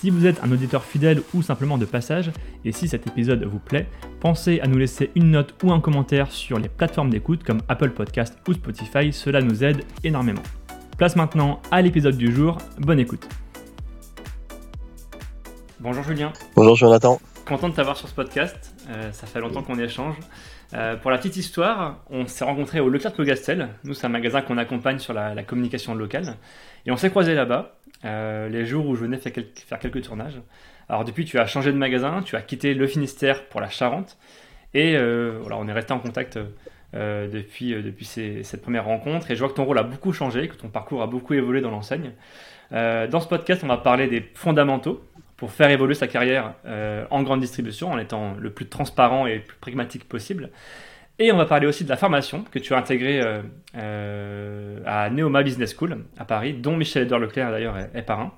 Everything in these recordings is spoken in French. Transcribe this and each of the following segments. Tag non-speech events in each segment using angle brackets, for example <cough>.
Si vous êtes un auditeur fidèle ou simplement de passage, et si cet épisode vous plaît, pensez à nous laisser une note ou un commentaire sur les plateformes d'écoute comme Apple Podcast ou Spotify, cela nous aide énormément. Place maintenant à l'épisode du jour, bonne écoute. Bonjour Julien. Bonjour Jonathan. Content de t'avoir sur ce podcast, euh, ça fait longtemps qu'on échange. Euh, pour la petite histoire, on s'est rencontrés au Leclerc Gastel. Nous, c'est un magasin qu'on accompagne sur la, la, communication locale. Et on s'est croisés là-bas, euh, les jours où je venais faire quelques, faire quelques, tournages. Alors, depuis, tu as changé de magasin, tu as quitté le Finistère pour la Charente. Et euh, voilà, on est resté en contact euh, depuis, depuis cette première rencontre. Et je vois que ton rôle a beaucoup changé, que ton parcours a beaucoup évolué dans l'enseigne. Dans ce podcast, on va parler des fondamentaux pour faire évoluer sa carrière en grande distribution en étant le plus transparent et le plus pragmatique possible. Et on va parler aussi de la formation que tu as intégrée euh, euh, à Neoma Business School à Paris, dont Michel-Edouard Leclerc d'ailleurs est, est, parrain.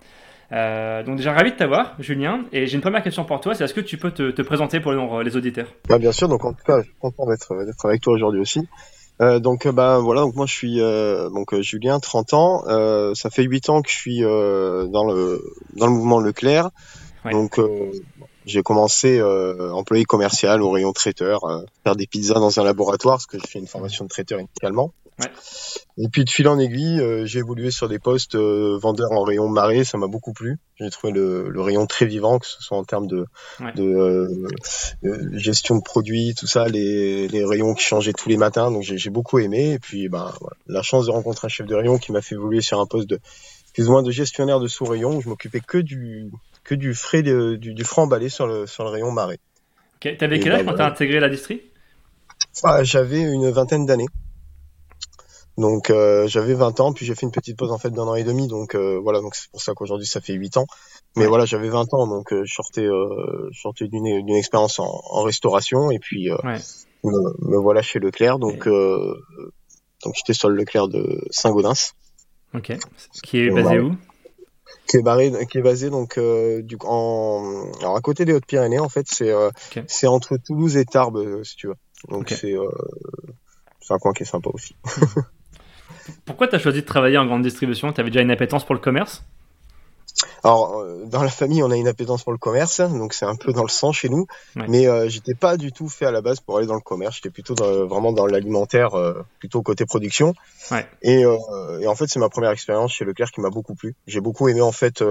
Euh, donc déjà ravi de t'avoir, Julien. Et j'ai une première question pour toi, c'est est-ce que tu peux te, te présenter pour les auditeurs? Bah, Bien sûr, donc en tout cas, je suis content d'être avec toi aujourd'hui aussi. Donc bah voilà donc moi je suis donc Julien 30 ans ça fait 8 ans que je suis dans le dans le mouvement Leclerc ouais. donc j'ai commencé employé commercial au rayon traiteur faire des pizzas dans un laboratoire parce que je fais une formation de traiteur initialement ouais. et puis de fil en aiguille j'ai évolué sur des postes vendeurs en rayon marée ça m'a beaucoup plu j'ai trouvé le, le, rayon très vivant que ce soit en termes de, ouais. de gestion de produits tout ça les, les rayons qui changeaient tous les matins donc j'ai beaucoup aimé et puis ben voilà, la chance de rencontrer un chef de rayon qui m'a fait évoluer sur un poste de plus ou moins de gestionnaire de sous-rayon je m'occupais que du que du frais de, du, du franc emballé sur le sur le rayon marée. Okay. T'avais quel âge ben, quand t'as intégré la distri ah, J'avais une vingtaine d'années. Donc euh, j'avais 20 ans, puis j'ai fait une petite pause en fait d'un an et demi, donc euh, voilà, donc c'est pour ça qu'aujourd'hui ça fait 8 ans. Mais ouais. voilà, j'avais 20 ans, donc euh, je sortais, je sortais d'une d'une expérience en, en, restauration, et puis ouais. me, me, voilà chez Leclerc, donc donc j'étais sur le Leclerc de Saint-Gaudens. Ok. Qui est basé où? Qui est, barré, qui est basé donc du en alors à côté des Hautes-Pyrénées en fait c'est okay. c'est entre Toulouse et Tarbes si tu veux donc okay. c'est c'est un coin qui est sympa aussi. <laughs> <laughs> Pourquoi tu as choisi de travailler en grande distribution? Tu avais déjà une appétence pour le commerce? Alors, dans la famille, on a une appétence pour le commerce, donc c'est un peu dans le sang chez nous. Ouais. Mais euh, j'étais pas du tout fait à la base pour aller dans le commerce. J'étais plutôt dans, vraiment dans l'alimentaire, euh, plutôt côté production. Ouais. Et, euh, et, en fait, c'est ma première expérience chez Leclerc qui m'a beaucoup plu. J'ai beaucoup aimé en fait.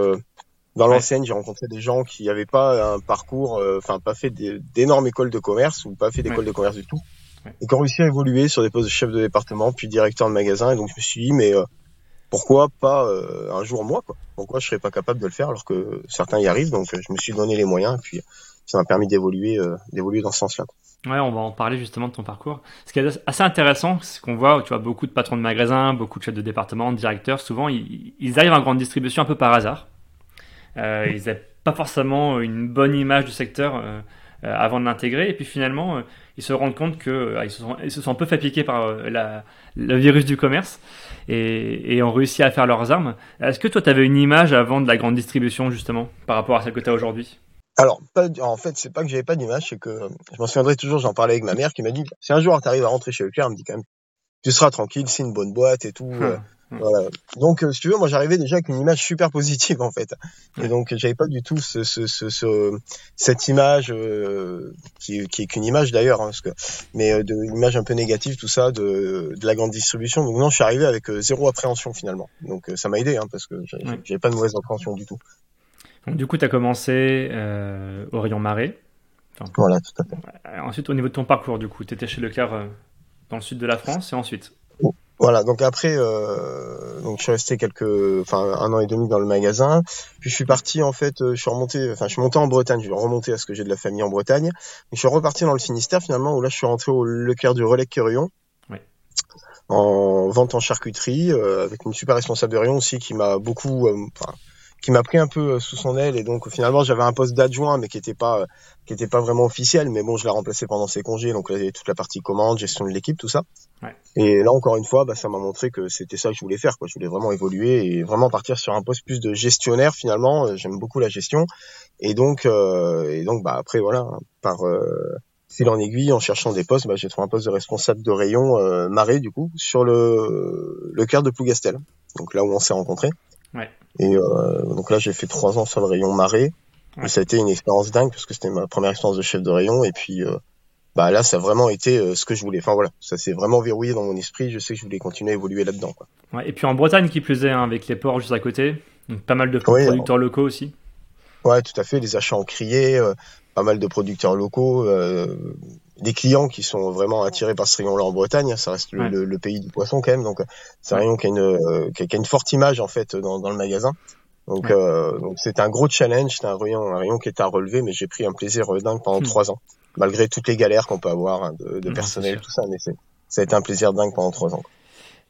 dans l'enseigne, j'ai rencontré des gens qui n'avaient pas un parcours, enfin pas fait d'énormes écoles de commerce ou pas fait d'école ouais. de commerce du tout, et qui ont réussi à évoluer sur des postes de chef de département, puis directeur de magasin. Et donc je me suis dit, mais pourquoi pas euh, un jour moi quoi Pourquoi je serais pas capable de le faire alors que certains y arrivent Donc je me suis donné les moyens et puis ça m'a permis d'évoluer euh, d'évoluer dans ce sens-là. Ouais, on va en parler justement de ton parcours. Ce qui est assez intéressant, c'est qu'on voit, tu vois, beaucoup de patrons de magasins, beaucoup de chefs de département, de directeurs, souvent ils, ils arrivent en grande distribution un peu par hasard. Euh, ils n'avaient pas forcément une bonne image du secteur euh, avant de l'intégrer, et puis finalement ils se rendent compte que ils se sont, ils se sont un peu fait piquer par la, le virus du commerce et, et, ont réussi à faire leurs armes. Est-ce que toi, tu avais une image avant de la grande distribution, justement, par rapport à celle que tu as aujourd'hui? Alors, pas, en fait, c'est pas que j'avais pas d'image, c'est que je m'en souviendrai toujours, j'en parlais avec ma mère qui m'a dit, si un jour tu arrives à rentrer chez Leclerc, elle me dit quand même, tu seras tranquille, c'est une bonne boîte et tout. Hum, euh, voilà. Donc, euh, si tu veux, moi j'arrivais déjà avec une image super positive en fait. Et donc, j'avais pas du tout ce, ce, ce, ce cette image euh, qui, qui est qu'une image d'ailleurs, hein, parce que, mais euh, de une image un peu négative, tout ça, de, de la grande distribution. Donc non, je suis arrivé avec euh, zéro appréhension finalement. Donc ça m'a aidé, hein, parce que j'avais ouais. pas de mauvaise appréhension du tout. Donc, du coup, tu as commencé au rayon marée. Enfin, voilà, tout à fait. Ensuite, au niveau de ton parcours, du coup, tu étais chez Leclerc dans le sud de la France et ensuite? Voilà, donc après, euh, donc je suis resté quelques, enfin un an et demi dans le magasin. Puis je suis parti en fait, je suis remonté, enfin je suis monté en Bretagne. Je vais remonter à ce que j'ai de la famille en Bretagne. je suis reparti dans le Finistère finalement où là je suis rentré au Leclerc du Relais Querion. Ouais. En vente en charcuterie euh, avec une super responsable de rayon aussi qui m'a beaucoup, euh, enfin qui m'a pris un peu sous son aile et donc finalement j'avais un poste d'adjoint mais qui était pas qui était pas vraiment officiel mais bon je l'ai remplacé pendant ses congés donc là il y avait toute la partie commande gestion de l'équipe tout ça ouais. et là encore une fois bah, ça m'a montré que c'était ça que je voulais faire quoi je voulais vraiment évoluer et vraiment partir sur un poste plus de gestionnaire finalement j'aime beaucoup la gestion et donc et donc bah après voilà par fil en aiguille, en cherchant des postes, bah, j'ai trouvé un poste de responsable de rayon euh, marée du coup sur le le cœur de Plougastel. Donc là où on s'est rencontrés. Ouais. Et euh, donc là j'ai fait trois ans sur le rayon marée. Et ça a été une expérience dingue parce que c'était ma première expérience de chef de rayon et puis euh, bah là ça a vraiment été euh, ce que je voulais. Enfin voilà, ça s'est vraiment verrouillé dans mon esprit. Je sais que je voulais continuer à évoluer là-dedans. Quoi. Ouais, et puis en Bretagne qui plus est, hein, avec les ports juste à côté, donc pas mal de producteurs locaux aussi. Ouais, tout à fait. Les achats ont crié. Euh, pas mal de producteurs locaux, euh, des clients qui sont vraiment attirés par ce rayon-là en Bretagne. Ça reste le, pays du poisson quand même, donc c'est un rayon qui a, une, euh, qui a, une forte image en fait dans, dans le magasin. Donc euh, donc c'était un gros challenge, c'était un rayon, un rayon qui était à relever, mais j'ai pris un plaisir dingue pendant hmm. trois ans, malgré toutes les galères qu'on peut avoir hein, de, de personnel, tout ça, mais ça a été un plaisir dingue pendant trois ans.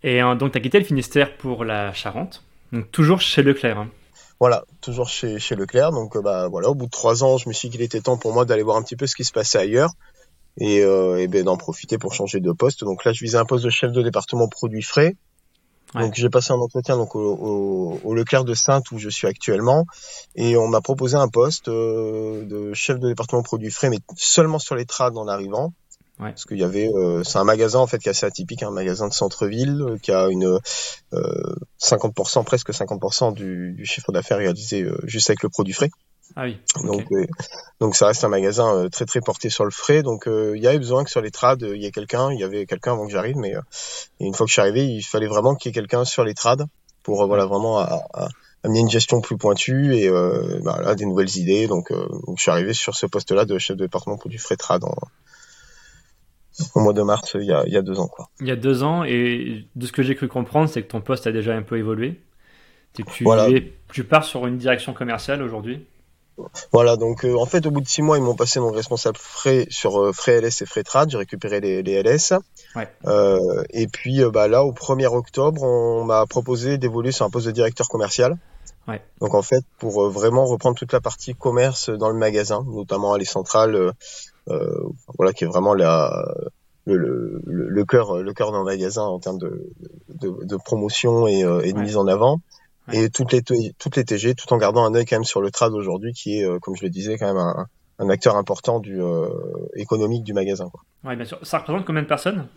Et donc tu as quitté le Finistère pour la Charente, donc toujours chez Leclerc. Hein. Voilà, toujours chez, chez Leclerc. Donc euh, bah voilà, au bout de trois ans, je me suis dit qu'il était temps pour moi d'aller voir un petit peu ce qui se passait ailleurs et, euh, et ben d'en profiter pour changer de poste. Donc là, je visais un poste de chef de département produits frais. Donc j'ai passé un entretien donc au, au, Leclerc de Sainte où je suis actuellement et on m'a proposé un poste euh, de chef de département produits frais mais seulement sur les trades en arrivant. Parce qu'il y avait, euh, c'est un magasin en fait qui est assez atypique, un magasin de centre-ville euh, qui a une euh, 50%, presque 50% du, du chiffre d'affaires réalisé euh, juste avec le produit frais. Ah oui. Donc, donc ça reste un magasin très très porté sur le frais. Donc il y avait besoin que sur les trades il y ait quelqu'un. Il y avait quelqu'un avant que j'arrive, mais une fois que je suis arrivé, il fallait vraiment qu'il y ait quelqu'un sur les trades pour voilà vraiment à, amener une gestion plus pointue et bah, là, des nouvelles idées. Donc, donc, je suis arrivé sur ce poste-là de chef de département produit frais trade en, au mois de mars il y a, il y a deux ans. Quoi. Il y a deux ans, et de ce que j'ai cru comprendre, c'est que ton poste a déjà un peu évolué. Tu, tu pars sur une direction commerciale aujourd'hui voilà, donc euh, en fait, au bout de six mois, ils m'ont passé mon responsable frais sur euh, frais LS et frais trad. J'ai récupéré les, les LS. Ouais. Euh, et puis euh, bah, là, au 1er octobre, on m'a proposé d'évoluer sur un poste de directeur commercial. Ouais. Donc en fait, pour vraiment reprendre toute la partie commerce dans le magasin, notamment à les centrales, euh, voilà, qui est vraiment la, le, le, le cœur le cœur d'un magasin en termes de, de, de promotion et, euh, et de mise en avant et toutes les toutes les TG tout en gardant un œil quand même sur le trad aujourd'hui qui est euh, comme je le disais quand même un, un acteur important du économique du magasin quoi. Ouais, bien sûr. Ça représente combien de personnes?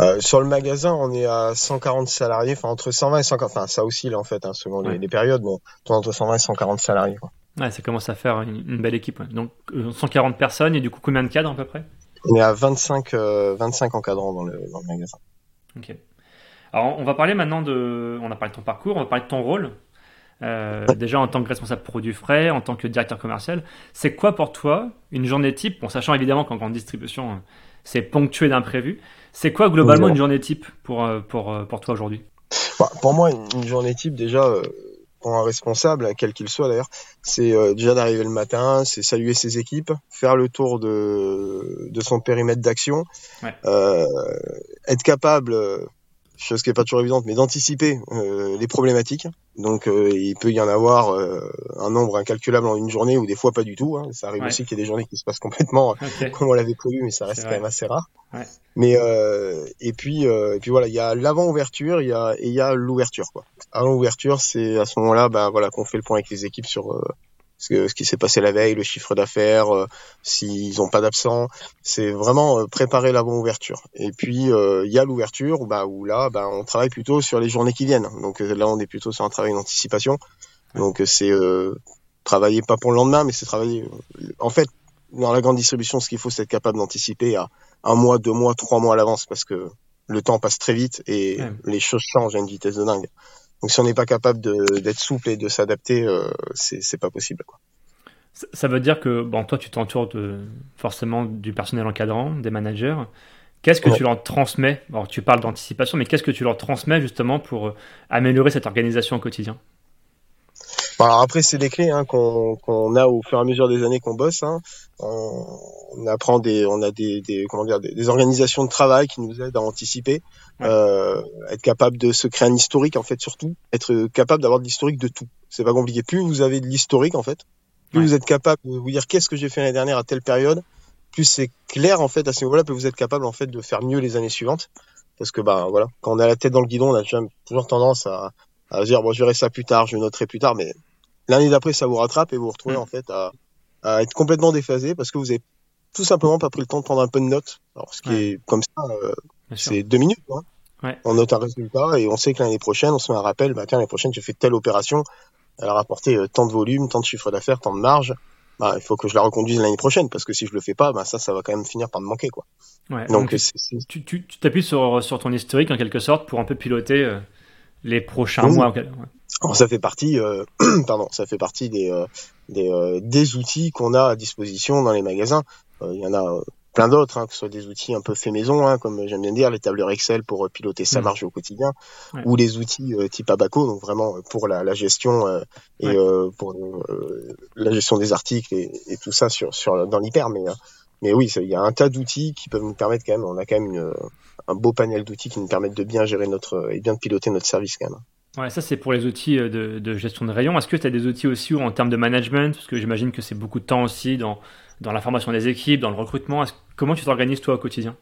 Euh, sur le magasin, on est à 140 salariés, enfin entre 120 et 140, enfin ça oscille en fait hein, selon les, les, périodes, mais entre 120 et 140 salariés. Quoi. Ouais, ça commence à faire une, belle équipe. Donc 140 euh, personnes et du coup combien de cadres à peu près? On est à 25, euh, 25 encadrants dans le, dans le, magasin. Ok. Alors on va parler maintenant de, on a parlé de ton parcours, on va parler de ton rôle. Euh, déjà en tant que responsable produit frais, en tant que directeur commercial, c'est quoi pour toi une journée type, en sachant évidemment qu'en grande distribution c'est ponctué d'imprévus, c'est quoi globalement une journée type pour, euh, pour, pour toi aujourd'hui? Bah, Pour moi une, journée type déjà, pour un responsable, quel qu'il soit d'ailleurs, c'est euh, déjà d'arriver le matin, c'est saluer ses équipes, faire le tour de, de son périmètre d'action, ouais. euh, être capable chose qui est pas toujours évidente, mais d'anticiper euh, les problématiques. Donc euh, il peut y en avoir euh, un nombre incalculable en une journée ou des fois pas du tout. Hein. Ça arrive aussi qu'il y ait des journées qui se passent complètement okay. comme on l'avait prévu, mais ça reste quand même assez rare. Ouais. Mais et puis et puis voilà, il y a l'avant ouverture, il y a et il y a l'ouverture quoi. Avant l'ouverture, c'est à ce moment-là, ben voilà, qu'on fait le point avec les équipes sur ce, ce qui s'est passé la veille, le chiffre d'affaires, euh, s'ils n'ont pas d'absent. C'est vraiment euh, préparer l'avant-ouverture. Et puis, euh, il y a l'ouverture bah, où là, bah, on travaille plutôt sur les journées qui viennent. Donc là, on est plutôt sur un travail d'anticipation. Donc c'est travailler pas pour le lendemain, mais c'est travailler... En fait, dans la grande distribution, ce qu'il faut, c'est être capable d'anticiper à un mois, deux mois, trois mois à l'avance, parce que le temps passe très vite et les choses changent à une vitesse de dingue. Donc si on n'est pas capable d'être souple et de s'adapter, euh, c'est pas possible. Quoi. Ça veut dire que bon, toi, tu t'entoures de, forcément du personnel encadrant, des managers. Qu'est-ce que tu leur transmets? Alors, tu parles d'anticipation, mais qu'est-ce que tu leur transmets justement pour euh, améliorer cette organisation au quotidien? Alors après, c'est des clés hein, qu'on a au fur et à mesure des années qu'on bosse. Hein. On, on, apprend des, on a des, des comment dire, des, des, organisations de travail qui nous aident à anticiper, euh, être capable de se créer un historique en fait surtout, être capable d'avoir de l'historique de tout. C'est pas compliqué. Plus vous avez de l'historique en fait, plus vous êtes capable de vous dire qu'est-ce que j'ai fait l'année dernière à telle période, plus c'est clair en fait à ce niveau-là, plus vous êtes capable en fait de faire mieux les années suivantes. Parce que bah voilà, quand on a la tête dans le guidon, on a toujours tendance à, à dire bon je verrai ça plus tard, je noterai plus tard, mais l'année d'après ça vous rattrape et vous vous retrouvez mm. en fait à, à, être complètement déphasé parce que vous avez tout simplement pas pris le temps de prendre un peu de notes. Alors ce qui est comme ça, euh, c'est deux minutes. Hein. Ouais. On note un résultat et on sait que l'année prochaine, on se met un rappel, bah tiens l'année prochaine j'ai fait telle opération, elle a rapporté euh, tant de volume, tant de chiffre d'affaires, tant de marge. Bah, il faut que je la reconduise l'année prochaine parce que si je le fais pas, bah, ça, ça va quand même finir par me manquer, quoi. Ouais, donc, tu t'appuies sur, sur ton historique en quelque sorte pour un peu piloter euh, les prochains mois. Alors, ça fait partie, euh, <clears throat> pardon, ça fait partie des euh, des, euh, des, outils qu'on a à disposition dans les magasins. Il y en a plein d'autres, hein, que ce soit des outils un peu fait maison, hein, comme j'aime bien dire, les tableurs Excel pour piloter sa mm. marge au quotidien, ou les outils type Abaco, donc vraiment pour la, la gestion et pour la gestion des articles et, et, tout ça sur, sur dans l'hyper. Mais mais oui, il y a un tas d'outils qui peuvent nous permettre quand même, on a quand même une, un beau panel d'outils qui nous permettent de bien gérer notre et bien de piloter notre service quand même. Ouais, ça c'est pour les outils euh, de, de gestion de rayon. Est-ce que tu as des outils aussi en termes de management? Parce que j'imagine que c'est beaucoup de temps aussi dans, dans la formation des équipes, dans le recrutement. Comment tu t'organises toi au quotidien?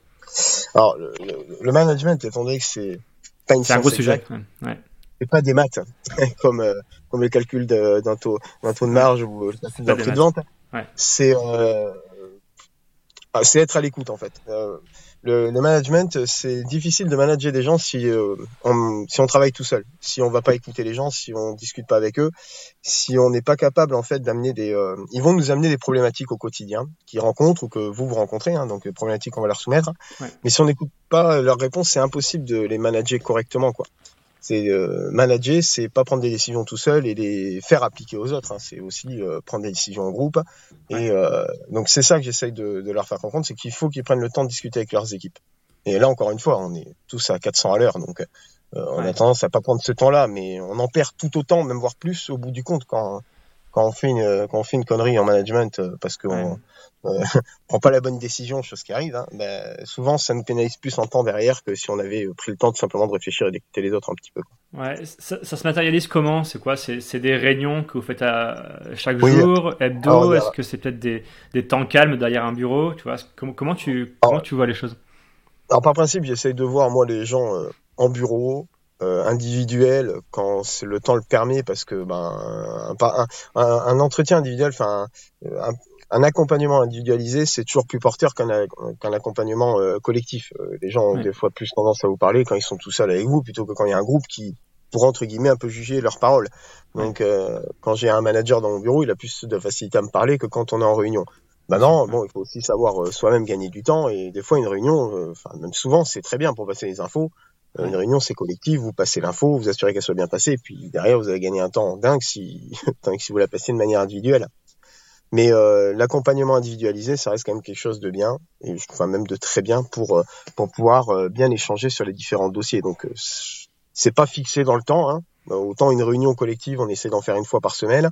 Alors, le, le, management, étant donné que c'est pas une C'est un gros sujet. Ouais. C'est pas des maths, <laughs> comme, euh, comme le calcul d'un taux, taux de marge ou le calcul d'un prix de vente. Ouais. C'est euh, c'est être à l'écoute en fait. Euh, le, le, management, c'est difficile de manager des gens si euh, on, si on travaille tout seul, si on va pas écouter les gens, si on discute pas avec eux, si on n'est pas capable en fait d'amener des, euh, ils vont nous amener des problématiques au quotidien qu'ils rencontrent ou que vous vous rencontrez, hein, donc problématiques qu'on va leur soumettre. Ouais. Mais si on n'écoute pas leurs réponses, c'est impossible de les manager correctement quoi. C'est euh, manager, c'est pas prendre des décisions tout seul et les faire appliquer aux autres. Hein. C'est aussi euh, prendre des décisions en groupe. Et euh, donc c'est ça que j'essaye de, de, leur faire comprendre, c'est qu'il faut qu'ils prennent le temps de discuter avec leurs équipes. Et là encore une fois, on est tous à 400 à l'heure, donc euh, on a tendance à pas prendre ce temps-là, mais on en perd tout autant, même voire plus au bout du compte quand quand on fait une quand on fait une connerie en management parce qu'on euh, <laughs> prend pas la bonne décision, chose qui arrive, hein, ben, souvent ça nous pénalise plus en temps derrière que si on avait pris le temps tout simplement de réfléchir et d'écouter les autres un petit peu. Ouais, ça, ça, se matérialise comment? C'est quoi? C'est des réunions que vous faites à chaque jour, hebdo? Est-ce que c'est peut-être des, des, temps calmes derrière un bureau? Tu vois comment, comment tu comment tu vois les choses? Alors par principe, j'essaye de voir moi les gens euh, en bureau, euh, individuel quand le temps le permet parce que ben un, un, un entretien individuel enfin un, un accompagnement individualisé, c'est toujours plus porteur qu'un qu'un accompagnement euh, collectif. Euh, les gens ont des fois plus tendance à vous parler quand ils sont tout seuls avec vous, plutôt que quand il y a un groupe qui pour entre guillemets un peu juger leurs paroles. Donc euh, quand j'ai un manager dans mon bureau, il a plus de facilité à me parler que quand on est en réunion. Maintenant, bon, il faut aussi savoir soi-même gagner du temps et des fois une réunion, enfin même souvent, c'est très bien pour passer les infos. Une réunion, c'est collectif, vous passez l'info, vous assurez qu'elle soit bien passée, et puis derrière, vous avez gagné un temps dingue si, <laughs> si vous la passez de manière individuelle. Mais euh, l'accompagnement individualisé, ça reste quand même quelque chose de bien, et enfin même de très bien pour euh, pour pouvoir euh, bien échanger sur les différents dossiers. Donc c'est pas fixé dans le temps. Hein. Autant une réunion collective, on essaie d'en faire une fois par semaine.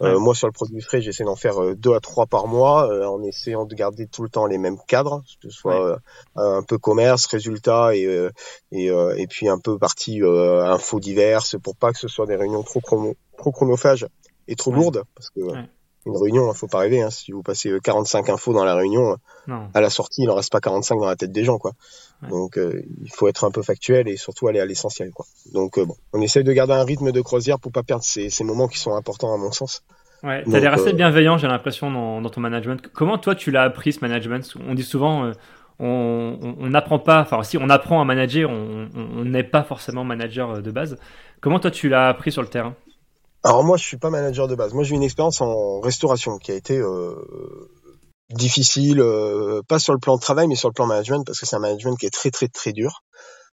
Moi, sur le produit frais, j'essaie d'en faire deux à trois par mois, en essayant de garder tout le temps les mêmes cadres, que ce soit un peu commerce, résultats et et, et puis un peu partie infos diverses, pour pas que ce soit des réunions trop chrono, trop chronophages et trop lourdes, parce que une réunion, il faut pas rêver. Hein. Si vous passez 45 euh, infos dans la réunion, à la sortie, il en reste pas 45 dans la tête des gens, quoi. Donc, euh, il faut être un peu factuel et surtout aller à l'essentiel, quoi. Donc, euh, bon, on essaye de garder un rythme de croisière pour pas perdre ces, ces moments qui sont importants à mon sens. Ouais, t'as l'air assez bienveillant, j'ai l'impression, dans, dans, ton management. Comment toi, tu l'as appris ce management? On dit souvent, on n'apprend pas, enfin, si on apprend à manager, on n'est pas forcément manager de base. Comment toi, tu l'as appris sur le terrain? Alors moi, je suis pas manager de base. Moi, j'ai une expérience en restauration qui a été euh, difficile, euh, pas sur le plan de travail, mais sur le plan management, parce que c'est un management qui est très très très dur.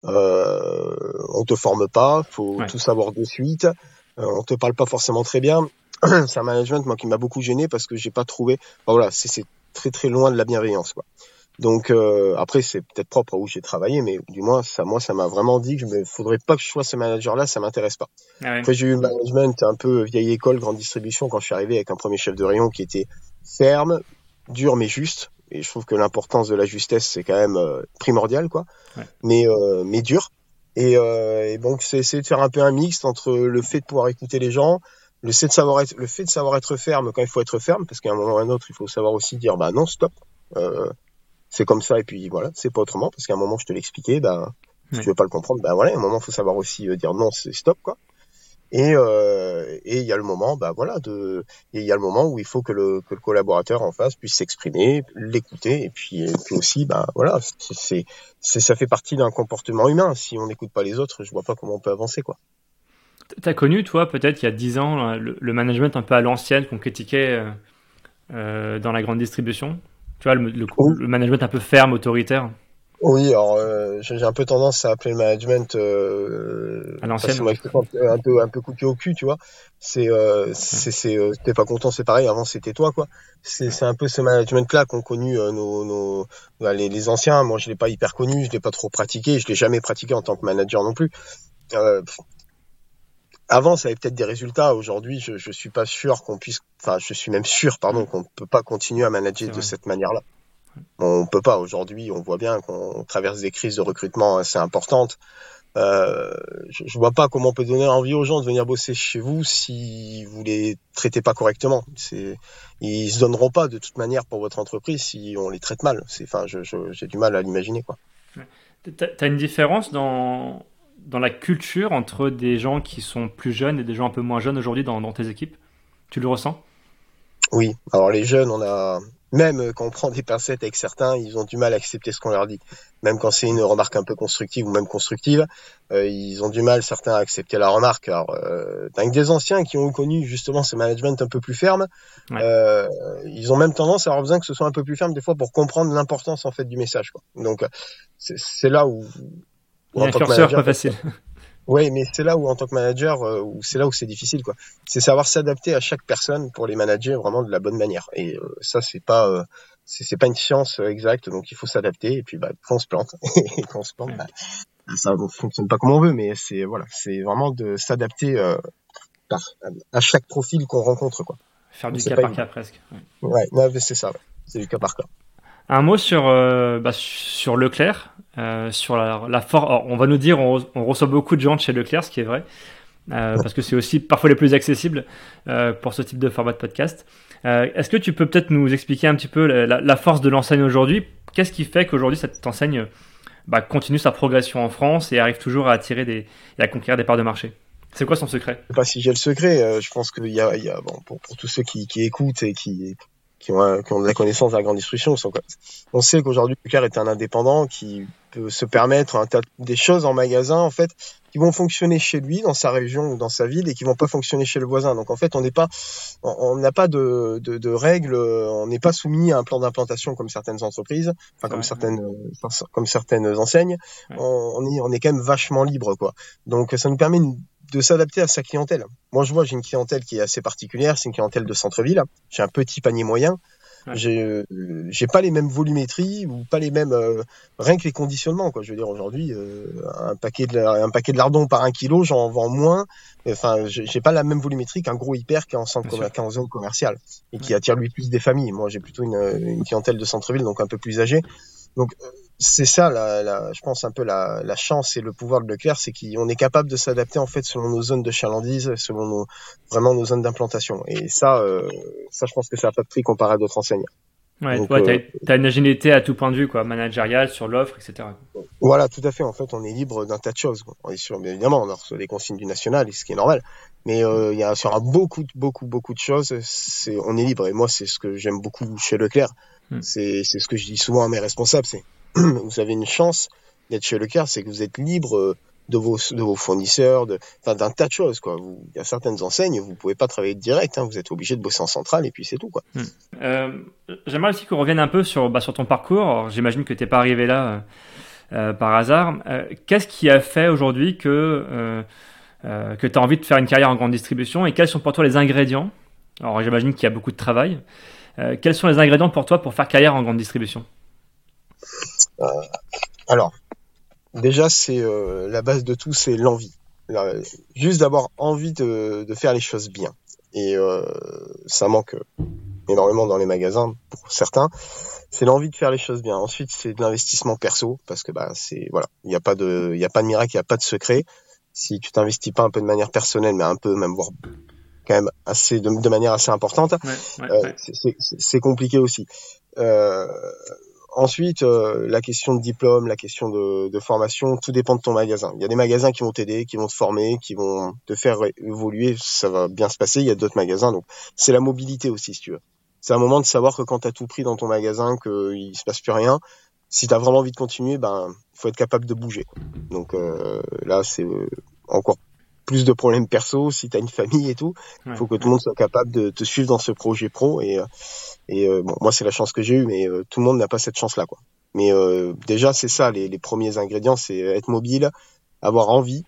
Euh, on te forme pas, faut tout savoir de suite. Euh, on te parle pas forcément très bien. <clears throat> c'est un management moi qui m'a beaucoup gêné parce que j'ai pas trouvé. voilà, c'est très très loin de la bienveillance quoi. Donc euh, après, c'est peut-être propre à où j'ai travaillé, mais du moins, ça, moi, ça m'a vraiment dit que je ne faudrait pas que je sois ce manager-là, ça m'intéresse pas. Ah Après, j'ai eu le management un peu vieille école, grande distribution, quand je suis arrivé avec un premier chef de rayon qui était ferme, dur mais juste. Et je trouve que l'importance de la justesse, c'est quand même euh, primordial, quoi. Mais, euh, mais dur. Et, euh, et donc, c'est essayer de faire un peu un mixte entre le fait de pouvoir écouter les gens, le fait de savoir être, le fait de savoir être ferme quand il faut être ferme, parce qu'à un moment ou à un autre, il faut savoir aussi dire, bah non, stop. Euh, c'est comme ça et puis voilà, c'est pas autrement parce qu'à un moment je te l'expliquais, bah si tu veux pas le comprendre, bah voilà, à un moment faut savoir aussi dire non, c'est stop quoi. Et euh, et il y a le moment, bah voilà, de il y a le moment où il faut que le que le collaborateur en face puisse s'exprimer, l'écouter et puis, et puis aussi, bah voilà, c'est c'est ça fait partie d'un comportement humain. Si on n'écoute pas les autres, je vois pas comment on peut avancer quoi. T'as connu toi peut-être il y a dix ans le, management un peu à l'ancienne qu'on critiquait euh, euh, dans la grande distribution? Tu vois le, le management un peu ferme, autoritaire? Oui, alors euh, j'ai un peu tendance à appeler le management euh, à l'ancienne, un peu un peu coupé au cul, tu vois. C'est euh, c'est euh, t'es pas content, c'est pareil. Avant c'était toi, quoi. C'est c'est un peu ce management-là qu'ont connu euh, nos nos bah, les, les, anciens. Moi, je l'ai pas hyper connu, je l'ai pas trop pratiqué, je l'ai jamais pratiqué en tant que manager non plus. Euh, avant, ça avait peut-être des résultats. Aujourd'hui, je je suis pas sûr qu'on puisse. Enfin, je suis même sûr, pardon, qu'on peut pas continuer à manager de cette manière-là. On peut pas aujourd'hui. On voit bien qu'on traverse des crises de recrutement assez importantes. Euh, je, je, vois pas comment on peut donner envie aux gens de venir bosser chez vous si vous les traitez pas correctement. C'est, ils se donneront pas de toute manière pour votre entreprise si on les traite mal. C'est, enfin, j'ai du mal à l'imaginer quoi. T'as une différence dans dans la culture entre des gens qui sont plus jeunes et des gens un peu moins jeunes aujourd'hui dans, dans tes équipes? Tu le ressens? Oui. Alors les jeunes, on a même euh, quand on prend des pincettes avec certains, ils ont du mal à accepter ce qu'on leur dit. Même quand c'est une remarque un peu constructive ou même constructive, euh, ils ont du mal certains à accepter la remarque. Alors, euh, avec des anciens qui ont connu justement ce management un peu plus ferme, euh, ils ont même tendance à avoir besoin que ce soit un peu plus ferme des fois pour comprendre l'importance en fait du message. Quoi. Donc, c'est là où, où en tant que manager, pas facile. <laughs> Oui, mais c'est là où en tant que manager, euh, c'est là où c'est difficile, quoi. C'est savoir s'adapter à chaque personne pour les manager vraiment de la bonne manière. Et euh, ça, c'est pas, euh, c'est pas une science exacte, donc il faut s'adapter. Et puis, bah, quand on se plante, <laughs> et quand on se plante, bah, ça ne fonctionne pas comme on veut, mais c'est voilà, c'est vraiment de s'adapter à chaque profil qu'on rencontre, quoi. Faire du cas par cas presque. Ouais, ouais c'est ça. C'est du cas par cas. Un mot sur, euh, bah, sur Leclerc, euh, sur la, la force. On va nous dire, on, on, reçoit beaucoup de gens de chez Leclerc, ce qui est vrai, euh, parce que c'est aussi parfois les plus accessibles pour ce type de format de podcast. Est-ce que tu peux peut-être nous expliquer un petit peu la, la force de l'enseigne aujourd'hui? Qu'est-ce qui fait qu'aujourd'hui cette enseigne bah, continue sa progression en France et arrive toujours à attirer des, et à conquérir des parts de marché? C'est quoi son secret? Je sais pas si j'ai le secret. je pense qu'il y a, il y a bon, pour, pour, tous ceux qui, qui écoutent et qui, qui ont, qui ont de la connaissance de la grande distribution. On sait qu'aujourd'hui, Leclerc est un indépendant qui peut se permettre un tas des choses en magasin, en fait, qui vont fonctionner chez lui, dans sa région ou dans sa ville, et qui vont pas fonctionner chez le voisin. Donc en fait, on n'est pas, on n'a pas de, de, de, règles, on n'est pas soumis à un plan d'implantation comme certaines entreprises, enfin comme certaines, comme certaines enseignes. On, on, est, on est quand même vachement libre, quoi. Donc ça nous permet une de s'adapter à sa clientèle. Moi, je vois, j'ai une clientèle qui est assez particulière, c'est une clientèle de centre-ville. J'ai un petit panier moyen. J'ai, euh, j'ai pas les mêmes volumétries ou pas les mêmes, euh, rien que les conditionnements, quoi. Je veux dire, aujourd'hui, euh, un paquet de, un paquet de lardons par un kilo, j'en vends moins. Enfin, j'ai pas la même volumétrie qu'un gros hyper qui est en centre, zone commerciale et qui attire lui plus des familles. Moi, j'ai plutôt une, une clientèle de centre-ville, donc un peu plus âgée. Donc, c'est ça, la, la, je pense un peu la, la, chance et le pouvoir de Leclerc, c'est qu'on est capable de s'adapter en fait selon nos zones de chalandise, selon nos, vraiment nos zones d'implantation. Et ça, euh, ça, je pense que ça n'a pas de prix comparé à d'autres enseignes. Ouais, tu euh, as, une agilité à tout point de vue, quoi, managérial, sur l'offre, etc. Voilà, tout à fait. En fait, on est libre d'un tas de choses. On est sûr, bien évidemment, on reçoit des consignes du national, ce qui est normal. Mais euh, il y a sur un beaucoup, beaucoup, beaucoup de choses, c'est, on est libre. Et moi, c'est ce que j'aime beaucoup chez Leclerc. Hmm. C'est, c'est ce que je dis souvent à mes responsables, c'est <clears throat> vous avez une chance d'être chez Leclerc, c'est que vous êtes libre euh, de vos, fournisseurs, d'un tas de choses. Il y a certaines enseignes, vous pouvez pas travailler direct, hein, vous êtes obligé de bosser en centrale et puis c'est tout. Hmm. Euh, j'aimerais aussi qu'on revienne un peu sur, bah, ton parcours. J'imagine que tu n'es pas arrivé là euh, par hasard. Qu'est-ce qui a fait aujourd'hui que, tu as envie de faire une carrière en grande distribution et quels sont pour toi les ingrédients? J'imagine qu'il y a beaucoup de travail. quels sont les ingrédients pour toi pour faire carrière en grande distribution? Alors, déjà, c'est la base de tout, c'est l'envie. Juste d'avoir envie de, de, faire les choses bien. Et ça manque énormément dans les magasins pour certains c'est l'envie de faire les choses bien. Ensuite, c'est de l'investissement perso parce que bah c'est voilà, il n'y a pas de il y a pas de miracle, il n'y a pas de secret. Si tu t'investis pas un peu de manière personnelle, mais un peu même voire quand même assez de, de manière assez importante, ouais, ouais, euh, c'est compliqué aussi. Euh, ensuite, euh, la question de diplôme, la question de, de, formation, tout dépend de ton magasin. Il y a des magasins qui vont t'aider, qui vont te former, qui vont te faire évoluer, ça va bien se passer. Il y a d'autres magasins, donc c'est la mobilité aussi, si tu veux c'est un moment de savoir que quand tu as tout pris dans ton magasin, qu'il se passe plus rien, si tu as vraiment envie de continuer, ben faut être capable de bouger. Donc euh, là, c'est euh, encore plus de problèmes perso si tu as une famille et tout. Il faut que tout le monde soit capable de te suivre dans ce projet pro. Et, euh, et bon, moi, c'est la chance que j'ai eue, mais tout le monde n'a pas cette chance-là. quoi. Mais déjà, c'est ça, les, les, premiers ingrédients, c'est être mobile, avoir envie.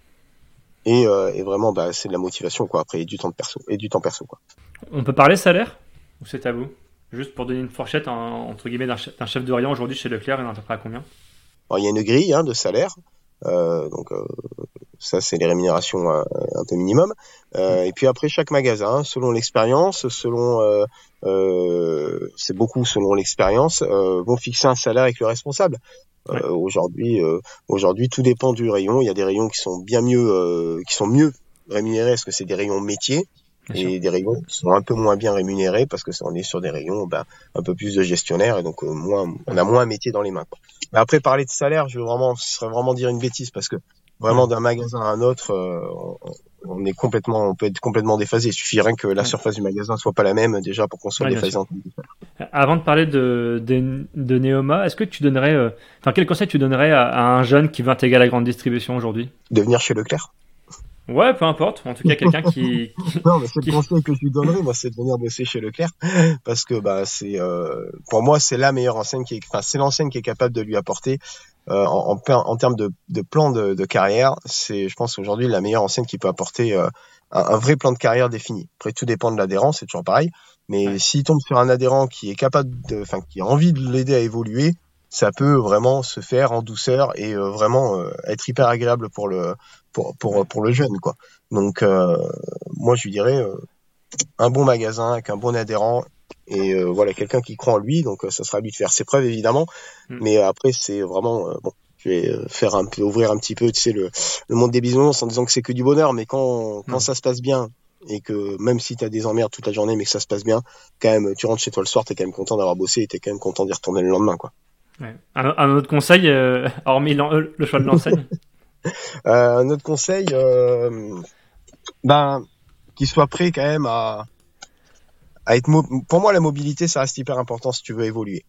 Et, et vraiment, bah, c'est de la motivation, quoi. Après, et du temps de perso, et du temps perso, quoi. On peut parler salaire ou c'est à vous Juste pour donner une fourchette, entre guillemets, d'un chef, de rayon aujourd'hui chez Leclerc, il en à combien? Il y a une grille hein, de salaire. Euh, donc euh, ça c'est les rémunérations euh, un peu minimum. Euh, et puis après chaque magasin, selon l'expérience, selon euh, c'est beaucoup selon l'expérience, vont fixer un salaire avec le responsable. aujourd'hui, aujourd'hui tout dépend du rayon. Il y a des rayons qui sont bien mieux, qui sont mieux rémunérés parce que c'est des rayons métiers et des rayons qui sont un peu moins bien rémunérés parce que on est sur des rayons ben, un peu plus de gestionnaires et donc euh, moins on a moins un métier dans les mains. Quoi. Mais après parler de salaire, je veux vraiment ce serait vraiment dire une bêtise parce que vraiment d'un magasin à un autre, euh, on, est complètement on peut être complètement déphasé. Il suffit rien que la surface du magasin soit pas la même déjà pour qu'on soit déphasé. Avant de parler de de, de Neoma, est-ce que tu donnerais euh, enfin quel conseil tu donnerais à, à, un jeune qui veut intégrer la grande distribution aujourd'hui? De venir chez Leclerc. Ouais, peu importe. En tout cas, quelqu'un qui, <laughs> Non, mais c'est le conseil que je lui donnerais, moi, c'est de venir bosser chez Leclerc, parce que bah c'est, euh, pour moi, c'est la meilleure enseigne qui est, enfin, c'est l'enseigne qui est capable de lui apporter euh, en, en, en, termes de, de plan de, de carrière. C'est, je pense, aujourd'hui la meilleure enseigne qui peut apporter euh, un, un, vrai plan de carrière défini. Après, tout dépend de l'adhérent, c'est toujours pareil. Mais s'il tombe sur un adhérent qui est capable de, enfin, qui a envie de l'aider à évoluer, ça peut vraiment se faire en douceur et euh, vraiment être hyper agréable pour le pour pour, pour le jeune quoi. Donc moi je lui dirais un bon magasin avec un bon adhérent et voilà quelqu'un qui croit en lui donc ça sera à lui de faire ses preuves évidemment. Mm. mais après c'est vraiment bon je vais faire un peu ouvrir un petit peu tu sais le, le monde des bisounours en disant que c'est que du bonheur. Mais quand quand mm. ça se passe bien et que même si tu as des emmerdes toute la journée mais que ça se passe bien quand même tu rentres chez toi le soir tu es quand même content d'avoir bossé et tu es quand même content d'y retourner le lendemain quoi. Un, autre conseil, euh, hormis euh, le choix de l'enseigne. <laughs> <laughs> Euh, Un autre conseil, ben, qu'il soit prêt quand même à, à être. Pour moi, la mobilité, ça reste hyper important si tu veux évoluer.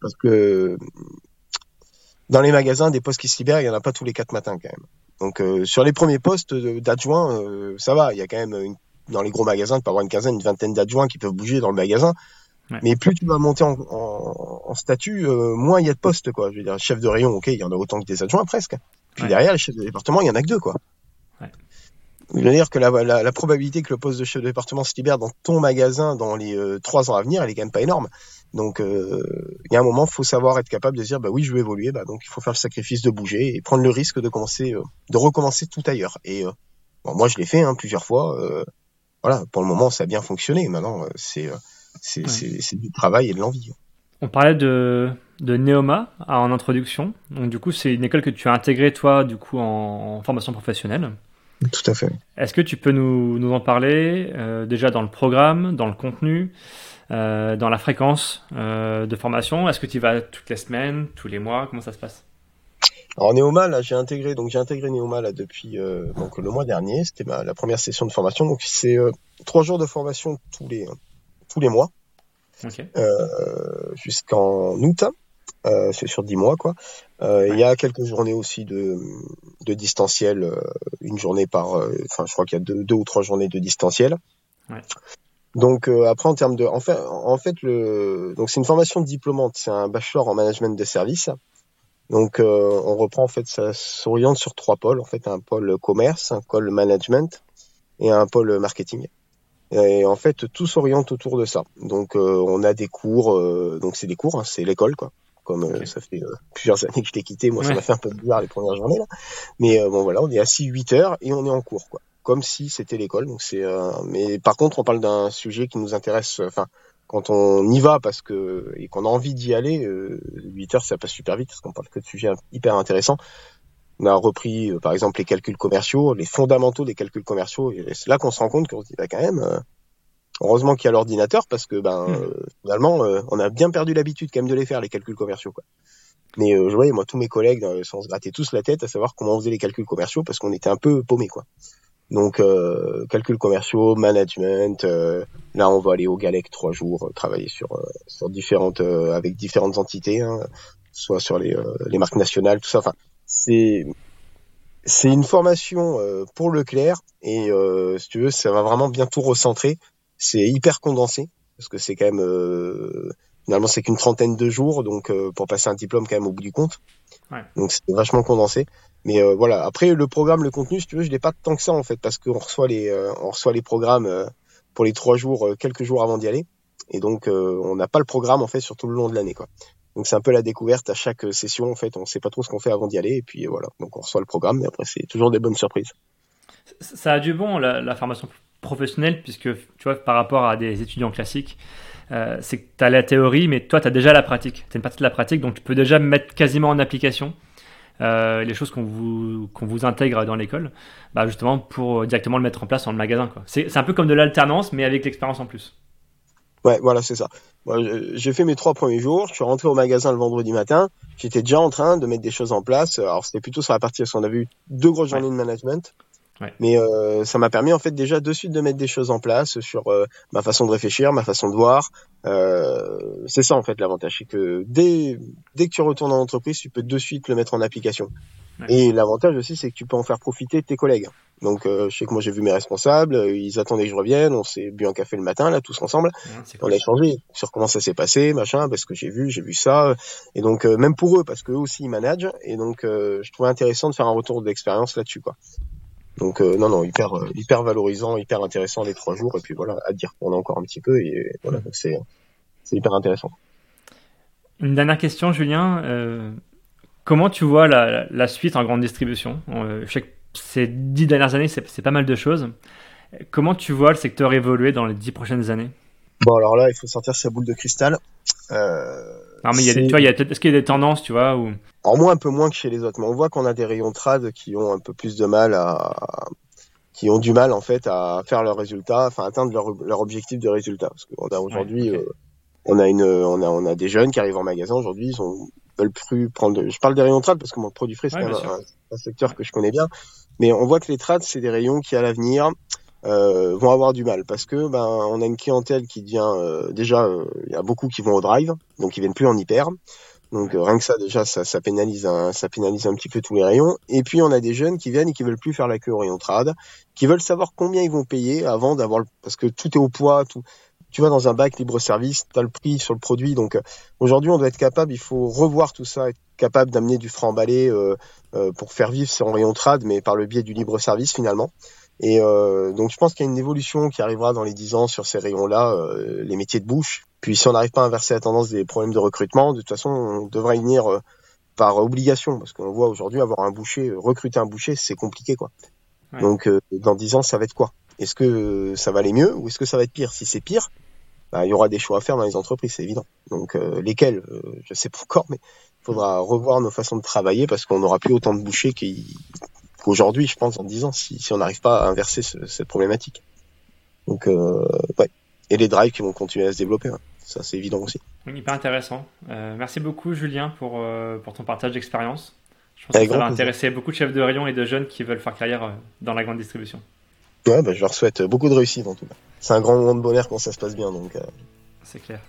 parce que dans les magasins, des postes qui se libèrent, il n'y en a pas tous les quatre matins quand même. Donc sur les premiers postes d'adjoints, ça va. Il y a quand même dans les gros magasins, tu peux avoir une quinzaine, une vingtaine d'adjoints qui peuvent bouger dans le magasin. Mais plus tu vas monter en, en, en statut, euh, moins il y a de postes, quoi. Je veux dire, chef de rayon, ok, il y en a autant que des adjoints presque. Puis derrière, les chefs de département, il y en a que deux, quoi. Ouais. Je veux dire que la, la, la, probabilité que le poste de chef de département se libère dans ton magasin dans les euh, trois ans à venir, elle est quand même pas énorme. Donc, euh, il y a un moment, il faut savoir être capable de dire, bah oui, je veux évoluer, bah donc il faut faire le sacrifice de bouger et prendre le risque de commencer, de recommencer tout ailleurs. Et bon, moi, je l'ai fait hein, plusieurs fois. voilà, pour le moment, ça a bien fonctionné. Maintenant, c'est c'est du travail et de l'envie. On parlait de, de Neoma en introduction. Donc du coup, c'est une école que tu as intégrée toi, du coup, en, formation professionnelle. Tout à fait. Est-ce que tu peux nous, nous en parler euh, déjà dans le programme, dans le contenu, euh, dans la fréquence euh, de formation? Est-ce que tu y vas toutes les semaines, tous les mois? Comment ça se passe? Alors Neoma, là, j'ai intégré donc j'ai intégré Neoma là depuis donc le mois dernier. C'était la première session de formation. Donc c'est trois jours de formation tous les tous les mois. Jusqu'en août. Euh, c'est sur 10 mois quoi. Euh, il y a quelques journées aussi de, de distanciel, une journée par, enfin je crois qu'il y a deux, deux, ou trois journées de distanciel. Donc après en termes de, en fait, en fait le, donc c'est une formation diplômante, c'est un bachelor en management des services. Donc on reprend en fait, ça s'oriente sur trois pôles, en fait un pôle commerce, un pôle management et un pôle marketing. Et en fait, tout s'oriente autour de ça. Donc, euh, on a des cours, euh, donc c'est des cours, hein, c'est l'école, quoi. Comme ça fait plusieurs années que je l'ai quitté. Moi, ça m'a fait un peu bizarre les premières journées là. Mais bon, voilà, on est assis 8 heures et on est en cours, quoi. Comme si c'était l'école. Donc c'est. Mais par contre, on parle d'un sujet qui nous intéresse. Enfin, quand on y va parce que et qu'on a envie d'y aller, 8 heures ça passe super vite parce qu'on parle que de sujets hyper intéressants. On a repris par exemple les calculs commerciaux, les fondamentaux des calculs commerciaux et c'est là qu'on se rend compte qu'on se dit bah quand même heureusement qu'il y a l'ordinateur parce que ben hmm. finalement on a bien perdu l'habitude quand même de les faire les calculs commerciaux quoi. Mais je voyais moi tous mes collègues on se grattait tous la tête à savoir comment on faisait les calculs commerciaux parce qu'on était un peu paumés quoi. Donc euh, calculs commerciaux, management. Euh, là, on va aller au Galec trois jours, euh, travailler sur euh, sur différentes avec différentes entités, hein, soit sur les, les marques nationales, tout ça. Enfin, c'est c'est une formation pour Leclerc et si tu veux, ça va vraiment bien tout recentrer. C'est hyper condensé parce que c'est quand même finalement c'est qu'une trentaine de jours, donc pour passer un diplôme quand même au bout du compte. Ouais. Donc c'est vachement condensé. Mais euh, voilà. Après le programme, le contenu, si tu veux, je l'ai pas tant que ça en fait, parce qu'on reçoit les, euh, on reçoit les programmes euh, pour les trois jours, quelques jours avant d'y aller, et donc on n'a pas le programme en fait sur tout le long de l'année quoi. Donc c'est un peu la découverte à chaque session en fait. On sait pas trop ce qu'on fait avant d'y aller, et puis voilà. Donc on reçoit le programme, mais après c'est toujours des bonnes surprises. Ça a du bon la, formation professionnelle, puisque tu vois par rapport à des étudiants classiques. c'est que tu as la théorie, mais toi, tu as déjà la pratique. Tu as une partie de la pratique, donc tu peux déjà mettre quasiment en application euh, les choses qu'on vous, qu'on vous intègre dans l'école, bah justement pour directement le mettre en place dans le magasin. C'est, un peu comme de l'alternance, mais avec l'expérience en plus. Ouais, voilà, c'est ça. J'ai fait mes trois premiers jours. Je suis rentré au magasin le vendredi matin. J'étais déjà en train de mettre des choses en place. Alors, c'était plutôt sur la partie parce qu'on avait eu deux grosses journées de management. Mais euh, ça m'a permis en fait déjà de suite de mettre des choses en place sur euh, ma façon de réfléchir, ma façon de voir. Euh, c'est ça en fait l'avantage, c'est que dès dès que tu retournes en entreprise, tu peux de suite le mettre en application. Et l'avantage aussi, c'est que tu peux en faire profiter tes collègues. Donc, euh, je sais que moi j'ai vu mes responsables, ils attendaient que je revienne, on s'est bu un café le matin là tous ensemble, on a échangé sur comment ça s'est passé, machin, parce que j'ai vu, j'ai vu ça, et donc même pour eux, parce qu'eux aussi ils managent, et donc je trouvais intéressant de faire un retour d'expérience là-dessus quoi. Donc euh, non non hyper euh, hyper valorisant, hyper intéressant les trois jours et puis voilà à dire qu'on a encore un petit peu et voilà c'est c'est hyper intéressant. Une dernière question Julien, euh, comment tu vois la, la, suite en grande distribution? Ces dix dernières années c'est pas mal de choses. Comment tu vois le secteur évoluer dans les dix prochaines années? Bon alors là il faut sortir sa boule de cristal. Euh, non, mais il y a tu vois, il y a peut-être, est-ce qu'il y a des tendances, tu vois, ou... Alors moi, un peu moins que chez les autres, mais on voit qu'on a des rayons trad qui ont un peu plus de mal à, qui ont du mal, en fait, à faire leurs résultats, enfin, atteindre leur, leur objectif de résultat. Parce qu'on a aujourd'hui, euh, on a une, on a, on a des jeunes qui arrivent en magasin aujourd'hui, ils ont, veulent plus prendre, je parle des rayons trad parce que mon produit frais, c'est un, un, secteur que je connais bien, mais on voit que les trades, c'est des rayons qui, à l'avenir, euh, vont avoir du mal parce que ben on a une clientèle qui devient euh, déjà euh, il y a beaucoup qui vont au drive donc ils viennent plus en hyper donc rien que ça déjà ça, ça pénalise un, ça pénalise un petit peu tous les rayons et puis on a des jeunes qui viennent et qui veulent plus faire la queue au rayon trad qui veulent savoir combien ils vont payer avant d'avoir parce que tout est au poids tout tu vas dans un bac libre service, tu as le prix sur le produit. Donc aujourd'hui, on doit être capable, il faut revoir tout ça, être capable d'amener du franc emballé euh, pour faire vivre son rayon trad, mais par le biais du libre service finalement. Et euh, donc je pense qu'il y a une évolution qui arrivera dans les 10 ans sur ces rayons-là, euh, les métiers de bouche. Puis si on n'arrive pas à inverser la tendance des problèmes de recrutement, de toute façon on devrait y venir euh, par obligation, parce qu'on voit aujourd'hui avoir un boucher, recruter un boucher, c'est compliqué quoi. Donc dans 10 ans ça va être quoi? Est-ce que ça va aller mieux ou est-ce que ça va être pire? Si c'est pire, bah, il y aura des choix à faire dans les entreprises, c'est évident. Donc lesquels? Je sais pas encore, mais il faudra revoir nos façons de travailler parce qu'on n'aura plus autant de bouchers qui aujourd'hui, je pense, en 10 ans, si, si on n'arrive pas à inverser cette problématique. Donc, euh, ouais. Et les drives qui vont continuer à se développer. Hein. Ça, c'est évident aussi. Hyper intéressant. Euh, merci beaucoup, Julien, pour, euh, pour ton partage d'expérience. Je pense que ça va intéresser beaucoup de chefs de rayon et de jeunes qui veulent faire carrière dans la grande distribution. Ouais, bah, je leur souhaite beaucoup de réussite en tout cas. C'est un grand moment de bonheur quand ça se passe bien. donc. C'est clair.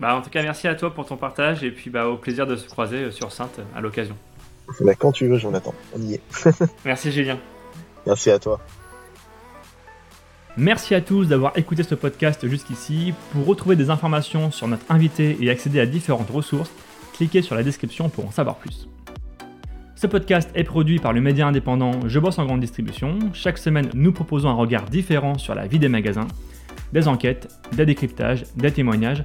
Bah, en tout cas, merci à toi pour ton partage et puis bah, au plaisir de se croiser sur Sainte à l'occasion. Mais quand tu veux, Jonathan, on y est. <laughs> Merci Julien. Merci à toi. Merci à tous d'avoir écouté ce podcast jusqu'ici. Pour retrouver des informations sur notre invité et accéder à différentes ressources, cliquez sur la description pour en savoir plus. Ce podcast est produit par le média indépendant Je bosse en grande distribution. Chaque semaine, nous proposons un regard différent sur la vie des magasins. des enquêtes, des décryptages, des témoignages.